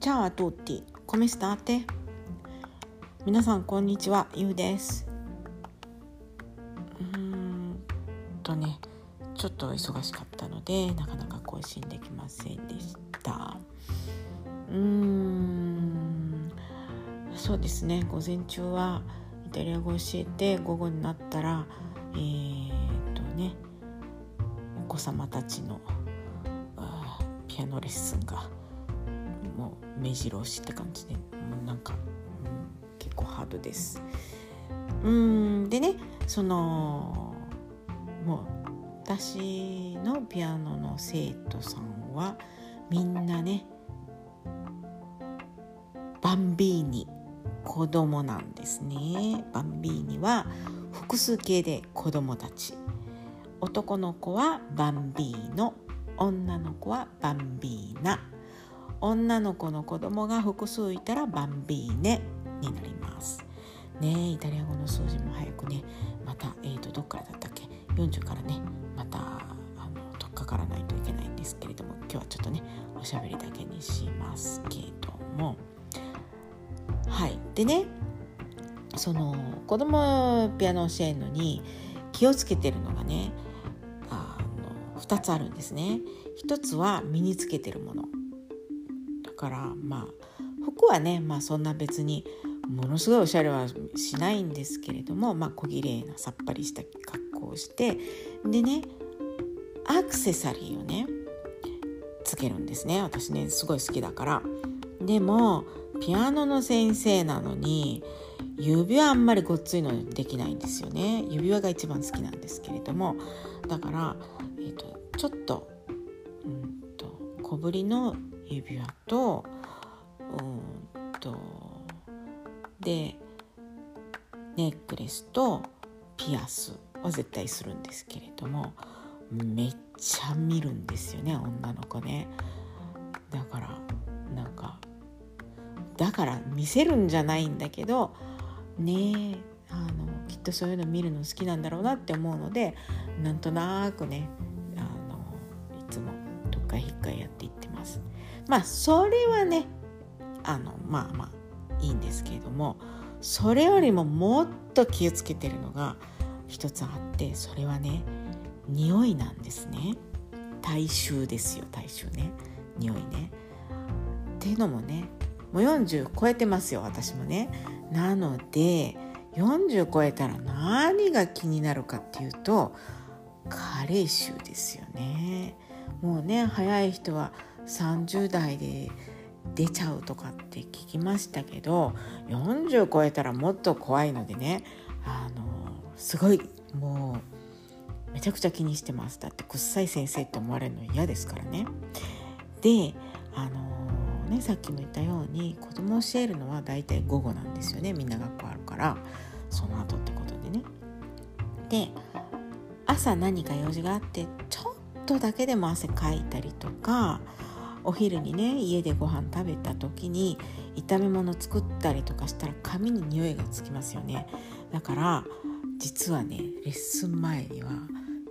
Ciao a tutti, come state? 皆さんこんにちは、ゆうです。うんとね、ちょっと忙しかったのでなかなか更新できませんでした。うーん、そうですね。午前中はイタリア語を教えて午後になったらえー、っとね、お子様たちのピアノレッスンがもう目白押しって感じでもうなんか、うん結構ハードです。うんでねそのもう私のピアノの生徒さんはみんなねバンビーニ子供なんですね。バンビーニは複数形で子供たち男の子はバンビーノ女の子はバンビーナ女の子の子供が複数いたらバンビーネになります。ねイタリア語の数字も早くねまた、えー、とどっからだったっけ？40からねまたあの取っかからないといけないんですけれども今日はちょっとねおしゃべりだけにしますけどもはいでねその子供ピアノ教えるのに気をつけてるのがねあの2つあるんですね。一つは身につけてるものからまあ服はね、まあ、そんな別にものすごいおしゃれはしないんですけれども、まあ、小綺麗なさっぱりした格好をしてでねアクセサリーをねつけるんですね。私ねすごい好きだから。でもピアノの先生なのに指輪あんまりごっついのできないんですよね。指輪が一番好きなんですけれども。だから、えー、とちょっと,、うん、と小ぶりの指輪とうんとでネックレスとピアスは絶対するんですけれどもめっちゃ見るんですよね女の子ね。だからなんかだから見せるんじゃないんだけどねえあのきっとそういうの見るの好きなんだろうなって思うのでなんとなくねあのいつもどっか引っかいます。まあそれはねあのまあまあいいんですけれどもそれよりももっと気をつけてるのが一つあってそれはね匂いなんですね体臭ですよ体臭ね匂いね。っていうのもねもう40超えてますよ私もね。なので40超えたら何が気になるかっていうと加齢臭ですよね。もうね早い人は30代で出ちゃうとかって聞きましたけど40超えたらもっと怖いのでねあのすごいもうめちゃくちゃ気にしてますだって臭い先生って思われるの嫌ですからね。であのねさっきも言ったように子供を教えるのは大体午後なんですよねみんな学校あるからその後ってことでね。で朝何か用事があってちょっとだけでも汗かいたりとかお昼にね家でご飯食べた時に炒め物作ったりとかしたら髪に匂いがつきますよね。だから実はねレッスン前には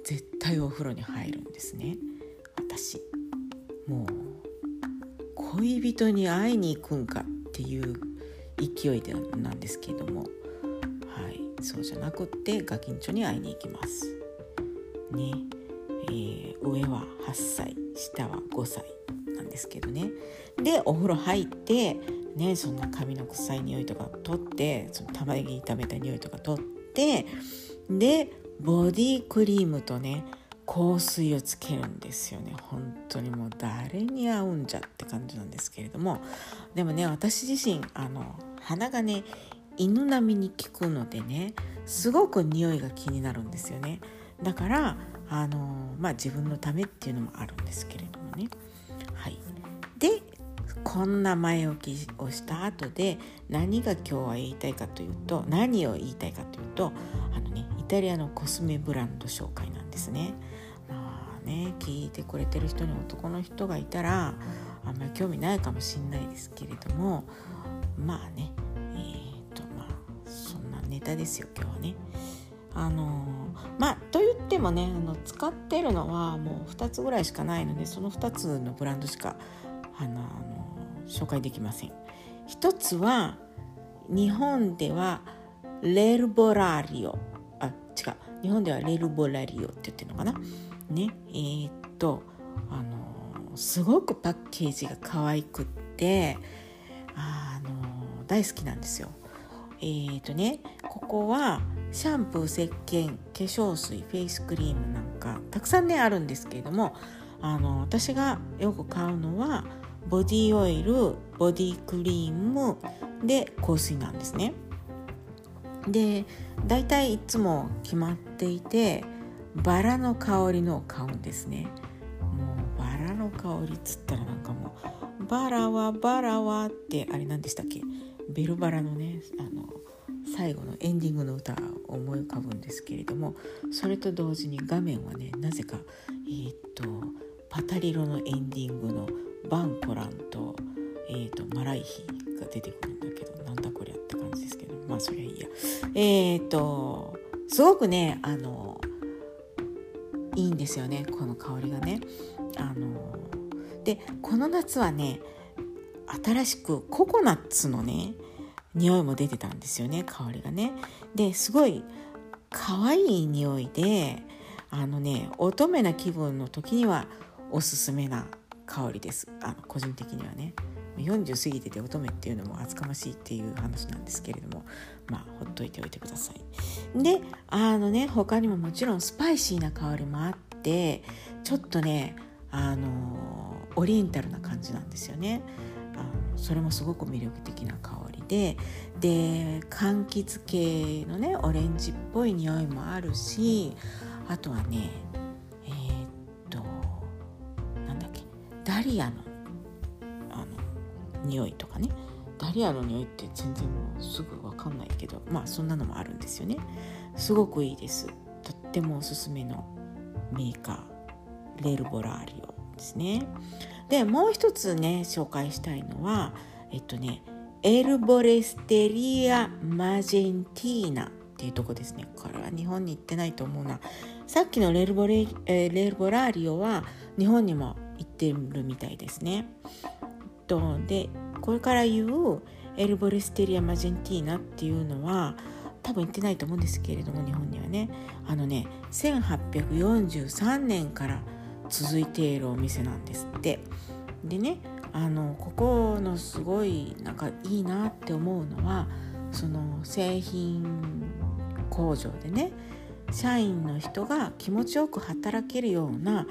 絶対お風呂に入るんですね。私。もう恋人に会いに行くんかっていう勢いでなんですけれども。はい。そうじゃなくってガキンチョに会いに行きます。ね。えー上は8歳下は5歳。ですけどね。でお風呂入ってねそんな髪の臭い匂いとか取ってその玉ねぎ炒めた匂いとか取ってでボディクリームとね香水をつけるんですよね。本当にもう誰に合うんじゃって感じなんですけれども。でもね私自身あの鼻がね犬並みに効くのでねすごく匂いが気になるんですよね。だからあのまあ自分のためっていうのもあるんですけれどもね。こんな前置きをした後で何が今日は言いたいかというと何を言いたいかというとあのねイタリアのコスメブランド紹介なんですね。まあね聞いてくれてる人に男の人がいたらあんまり興味ないかもしれないですけれどもまあねえー、とまあそんなネタですよ今日はね。あのまあと言ってもねあの使ってるのはもう2つぐらいしかないのでその2つのブランドしかあのあの紹介できません。一つは日本ではレルボラリオ。あ違う。日本ではレルボラリオって言ってるのかな？ね。えー、っとあのすごくパッケージが可愛くってあの大好きなんですよ。えー、っとねここはシャンプー石鹸化粧水フェイスクリームなんかたくさんねあるんですけれどもあの私がよく買うのはボディオイルボディクリームで香水なんですね。で大体いつも決まっていてバラの香りのを買うんですね。もうバラの香りっつったらなんかもうバラはバラはってあれ何でしたっけ？ベルバラのねあの最後のエンディングの歌を思い浮かぶんですけれどもそれと同時に画面はねなぜかえー、っとパタリロのエンディングのバンコランと,、えーと、マライヒが出てくるんだけどなんだこりゃって感じですけどまあそりゃいいや。えっ、ー、とすごくねあのいいんですよねこの香りがね。あのでこの夏はね新しくココナッツのね匂いも出てたんですよね香りがね。ですごい可愛い匂いであのね乙女な気分の時にはおすすめな香りです。あの個人的にはね。40過ぎてて乙女っていうのも厚かましいっていう話なんですけれども。まあほっといておいてください。であのね他にももちろんスパイシーな香りもあってちょっとねあのオリエンタルな感じなんですよね。あのそれもすごく魅力的な香りで。で柑橘系のねオレンジっぽい匂いもあるしあとはねダリアのあの匂いとかね。ダリアの匂いって全然もうすぐ分かんないけどまあそんなのもあるんですよね。すごくいいです。とってもおすすめのメーカー。レルボラーリオですね。でもう一つね紹介したいのはえっとねエルボレステリアマジェンティーナっていうとこですね。これは日本に行ってないと思うな。さっきのレルボレ、えー、レルボラーリオは日本にもってるみたいですね。とでこれから言うエルボレステリア・マジェンティーナっていうのは多分行ってないと思うんですけれども日本にはねあのね1843年から続いているお店なんですってでねあのここのすごいなんかいいなって思うのはその製品工場でね社員の人が気持ちよく働けるような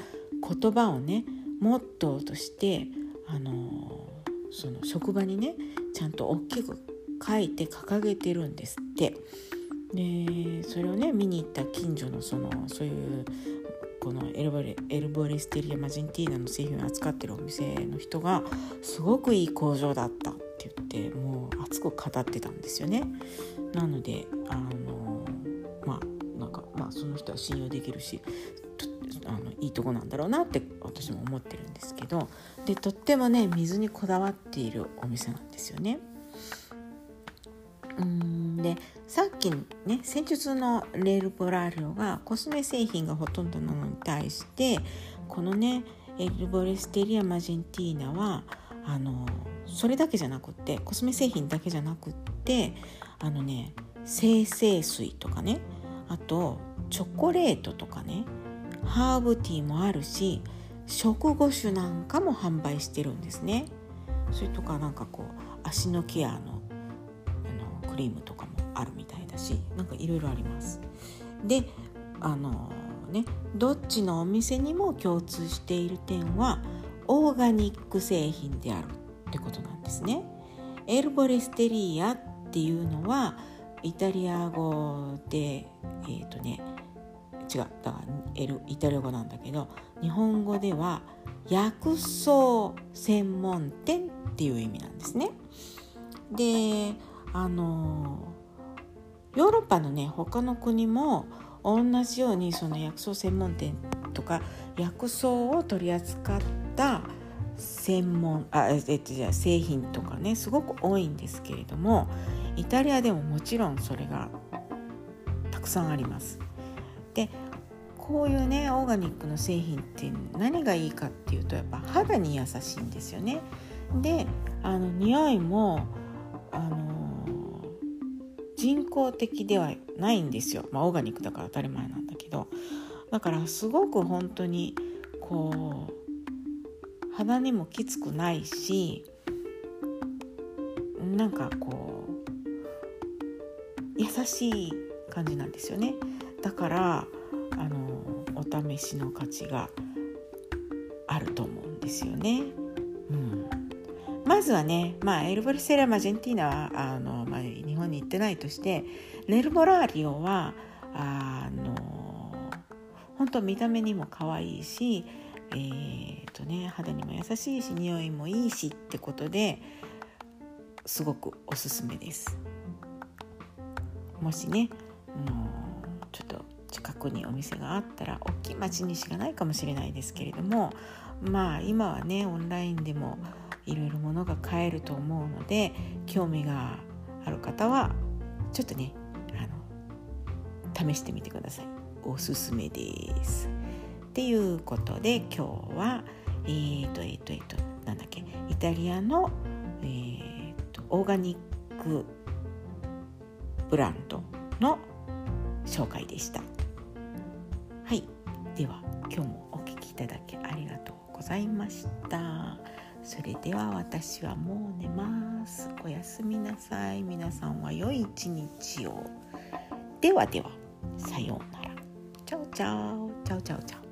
言葉をねモットーとしてあのその職場にねちゃんと大きく書いて掲げてるんですってでそれをね見に行った近所のそのそういうこのエルボレエルボレステリア・マジンティーナの製品を扱ってるお店の人がすごくいい工場だったって言ってもう熱く語ってたんですよね。なのであのまあなんかまあ、その人は信用できるしあのいいとこなんだろうなって私も思ってるんですけどでとってもね水にこだわっているお店なんですよね。うんでさっきね先日のレールポラーリオがコスメ製品がほとんどなのに対してこのねエルボレステリア・マジェンティーナはあのそれだけじゃなくってコスメ製品だけじゃなくってあのね精製水とかねあとチョコレートとかねハーブティーもあるし食後酒なんかも販売してるんですね。それとかなんかこう足のケアのあのクリームとかもあるみたいだしなんかいろいろあります。であのねどっちのお店にも共通している点はオーガニック製品であるってことなんですね。エルボレステリアっていうのはイタリア語でえっ、ー、とね違うだからイタリア語なんだけど日本語では薬草専門店っていう意味なんですね。であのヨーロッパのね他の国も同じようにその薬草専門店とか薬草を取り扱った専門あえっとじゃ製品とかねすごく多いんですけれどもイタリアでももちろんそれがたくさんあります。でこういうねオーガニックの製品って何がいいかっていうとやっぱ肌に優しいんですよね。であの匂いもあの人工的ではないんですよ、まあ、オーガニックだから当たり前なんだけど。だからすごく本当にこう鼻にもきつくないしなんかこう優しい感じなんですよね。だからあのお試しの価値があると思うんですよね。うん、まずはね、まあ、エルボルセラ・マジェンティーナはあの、まあ、日本に行ってないとしてネルボラーリオはあの本当見た目にも可愛いし、えーとね、肌にも優しいし匂いもいいしってことですごくおすすめです。もしね、あのちょっと近くにお店があったら大きい町にしかないかもしれないですけれどもまあ今はねオンラインでもいろいろものが買えると思うので興味がある方はちょっとねあの試してみてください。おすすめです。っていうことで今日はえーとえーとえーとなんだっけイタリアの、えーと、オーガニックブランドの紹介でした。はい。では今日もお聴きいただきありがとうございました。それでは私はもう寝ます。おやすみなさい。皆さんは良い一日を。ではではさようなら。チャオチャオ。チャオチャオチャオ。